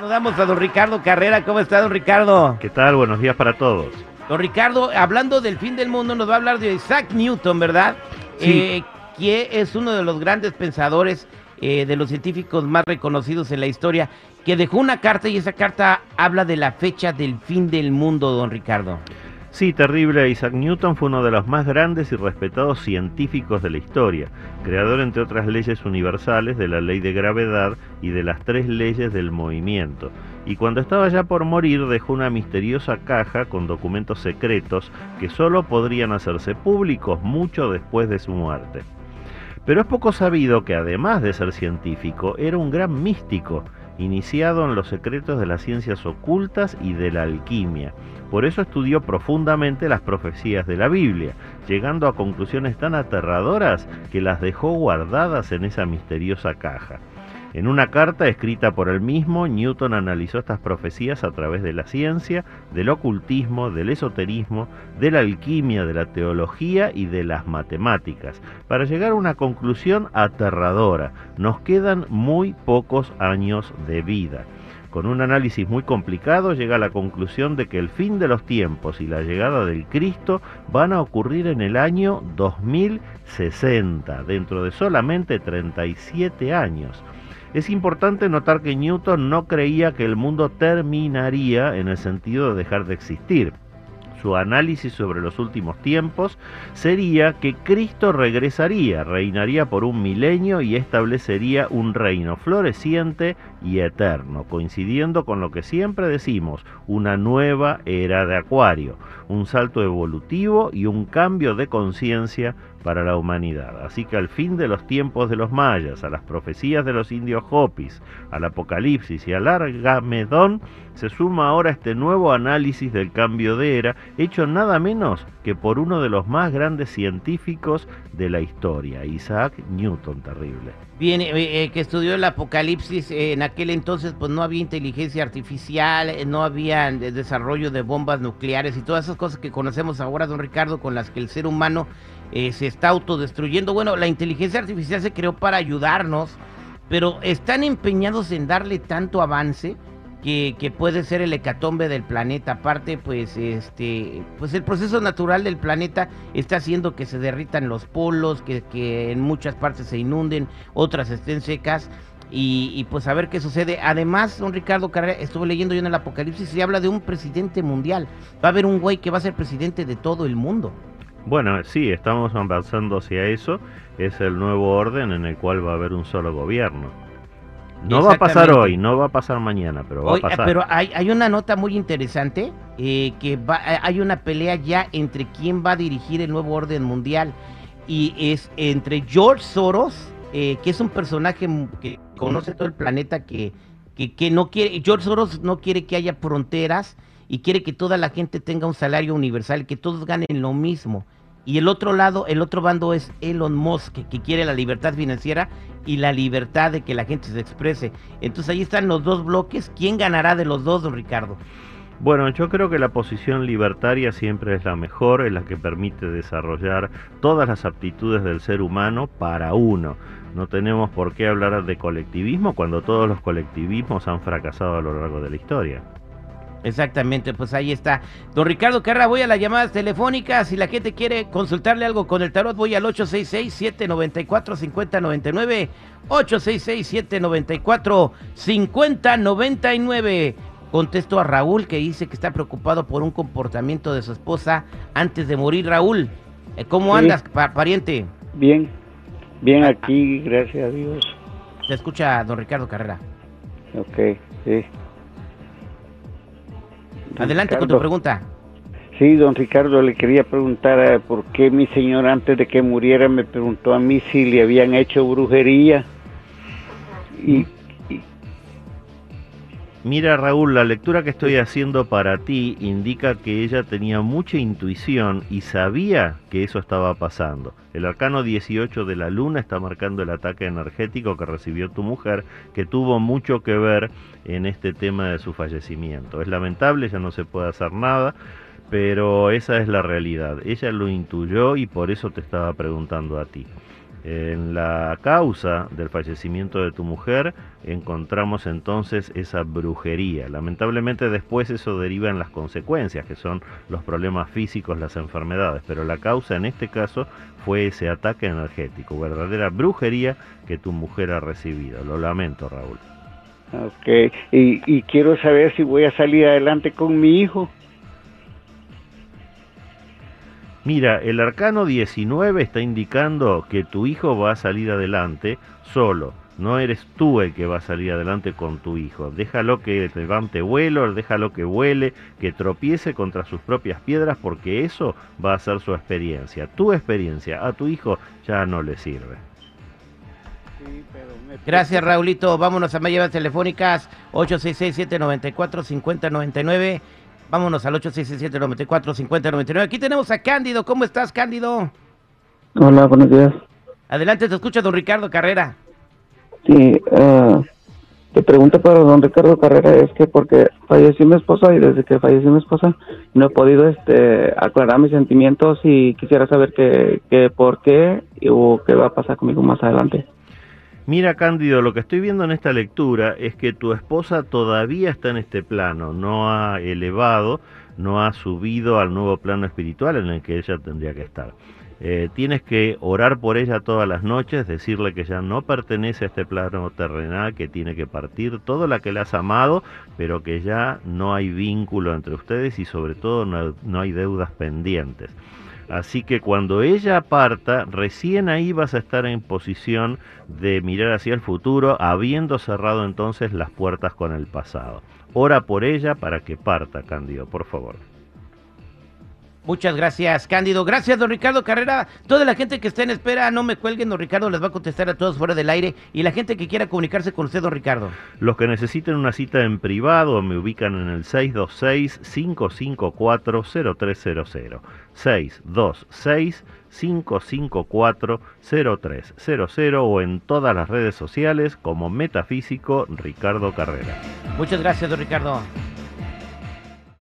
Saludamos a don Ricardo Carrera. ¿Cómo está, don Ricardo? ¿Qué tal? Buenos días para todos. Don Ricardo, hablando del fin del mundo, nos va a hablar de Isaac Newton, ¿verdad? Sí. Eh, que es uno de los grandes pensadores, eh, de los científicos más reconocidos en la historia, que dejó una carta y esa carta habla de la fecha del fin del mundo, don Ricardo. Sí, terrible. Isaac Newton fue uno de los más grandes y respetados científicos de la historia, creador entre otras leyes universales de la ley de gravedad y de las tres leyes del movimiento. Y cuando estaba ya por morir dejó una misteriosa caja con documentos secretos que solo podrían hacerse públicos mucho después de su muerte. Pero es poco sabido que además de ser científico, era un gran místico, iniciado en los secretos de las ciencias ocultas y de la alquimia. Por eso estudió profundamente las profecías de la Biblia, llegando a conclusiones tan aterradoras que las dejó guardadas en esa misteriosa caja. En una carta escrita por él mismo, Newton analizó estas profecías a través de la ciencia, del ocultismo, del esoterismo, de la alquimia, de la teología y de las matemáticas, para llegar a una conclusión aterradora. Nos quedan muy pocos años de vida. Con un análisis muy complicado llega a la conclusión de que el fin de los tiempos y la llegada del Cristo van a ocurrir en el año 2060, dentro de solamente 37 años. Es importante notar que Newton no creía que el mundo terminaría en el sentido de dejar de existir. Su análisis sobre los últimos tiempos sería que Cristo regresaría, reinaría por un milenio y establecería un reino floreciente y eterno, coincidiendo con lo que siempre decimos, una nueva era de Acuario, un salto evolutivo y un cambio de conciencia para la humanidad. Así que al fin de los tiempos de los mayas, a las profecías de los indios Hopis, al Apocalipsis y al Argamedón, se suma ahora este nuevo análisis del cambio de era, hecho nada menos que por uno de los más grandes científicos de la historia, Isaac Newton, terrible. Bien, eh, eh, que estudió el Apocalipsis, eh, en aquel entonces pues no había inteligencia artificial, no había de- desarrollo de bombas nucleares y todas esas cosas que conocemos ahora, don Ricardo, con las que el ser humano eh, se está autodestruyendo. Bueno, la inteligencia artificial se creó para ayudarnos, pero están empeñados en darle tanto avance que, que puede ser el hecatombe del planeta. Aparte, pues, este, pues el proceso natural del planeta está haciendo que se derritan los polos, que, en muchas partes se inunden, otras estén secas. Y, y, pues a ver qué sucede. Además, don Ricardo Carrera, estuve leyendo yo en el Apocalipsis y habla de un presidente mundial. Va a haber un güey que va a ser presidente de todo el mundo. Bueno, sí, estamos avanzando hacia eso. Es el nuevo orden en el cual va a haber un solo gobierno. No va a pasar hoy, no va a pasar mañana, pero va Hoy, a pasar. pero hay, hay una nota muy interesante, eh, que va, eh, hay una pelea ya entre quién va a dirigir el nuevo orden mundial. Y es entre George Soros, eh, que es un personaje que conoce todo el planeta, que, que, que no quiere, George Soros no quiere que haya fronteras y quiere que toda la gente tenga un salario universal, que todos ganen lo mismo. Y el otro lado, el otro bando es Elon Musk, que, quiere la libertad financiera y la libertad de que la gente se exprese. Entonces ahí están los dos bloques. ¿Quién ganará de los dos, don Ricardo? Bueno, yo creo que la posición libertaria siempre es la mejor, es la que permite desarrollar todas las aptitudes del ser humano para uno. No tenemos por qué hablar de colectivismo cuando todos los colectivismos han fracasado a lo largo de la historia. Exactamente, pues ahí está. Don Ricardo Carra, voy a las llamadas telefónicas. Si la gente quiere consultarle algo con el tarot, voy al 866-794-5099. 866-794-5099. Contesto a Raúl que dice que está preocupado por un comportamiento de su esposa antes de morir. Raúl, eh, ¿cómo Sí. andas, pa- pariente? Bien, bien aquí, gracias a Dios. Te escucha don Ricardo Carrera. Ok, sí. Adelante con tu pregunta. Sí, don Ricardo, le quería preguntar eh, por qué mi señor antes de que muriera me preguntó a mí si le habían hecho brujería. Y- Mira Raúl, la lectura que estoy haciendo para ti indica que ella tenía mucha intuición y sabía que eso estaba pasando. El arcano 18 de la luna está marcando el ataque energético que recibió tu mujer, que tuvo mucho que ver en este tema de su fallecimiento. Es lamentable, ya no se puede hacer nada, pero esa es la realidad. Ella lo intuyó y por eso te estaba preguntando a ti. En la causa del fallecimiento de tu mujer encontramos entonces esa brujería. Lamentablemente después eso deriva en las consecuencias, que son los problemas físicos, las enfermedades, pero la causa en este caso fue ese ataque energético, verdadera brujería que tu mujer ha recibido. Lo lamento, Raúl. Ok, y, y quiero saber si voy a salir adelante con mi hijo. Mira, el arcano 19 está indicando que tu hijo va a salir adelante solo. No eres tú el que va a salir adelante con tu hijo. Déjalo que levante vuelo, déjalo que vuele, que tropiece contra sus propias piedras, porque eso va a ser su experiencia. Tu experiencia a tu hijo ya no le sirve. Gracias, Raulito. Vámonos a más llamadas telefónicas 866-794-5099. Vámonos al 867-94-5099. Aquí tenemos a Cándido. ¿Cómo estás, Cándido? Hola, buenos días. Adelante, te escucha don Ricardo Carrera. Sí, uh, te pregunto para don Ricardo Carrera es que porque falleció mi esposa y desde que falleció mi esposa no he podido este aclarar mis sentimientos y quisiera saber qué que por qué o qué va a pasar conmigo más adelante. Mira, Cándido, lo que estoy viendo en esta lectura es que tu esposa todavía está en este plano, no ha elevado, no ha subido al nuevo plano espiritual en el que ella tendría que estar. Eh, tienes que orar por ella todas las noches, decirle que ya no pertenece a este plano terrenal, que tiene que partir todo la que le has amado, pero que ya no hay vínculo entre ustedes y sobre todo no, no hay deudas pendientes. Así que cuando ella parta, recién ahí vas a estar en posición de mirar hacia el futuro, habiendo cerrado entonces las puertas con el pasado. Ora por ella para que parta, Cándido, por favor. Muchas gracias, Cándido. Gracias, don Ricardo Carrera. Toda la gente que está en espera, no me cuelguen, don Ricardo les va a contestar a todos fuera del aire. Y la gente que quiera comunicarse con usted, don Ricardo. Los que necesiten una cita en privado me ubican en el 626-554-0300. 626-554-0300 o en todas las redes sociales como Metafísico Ricardo Carrera. Muchas gracias, don Ricardo.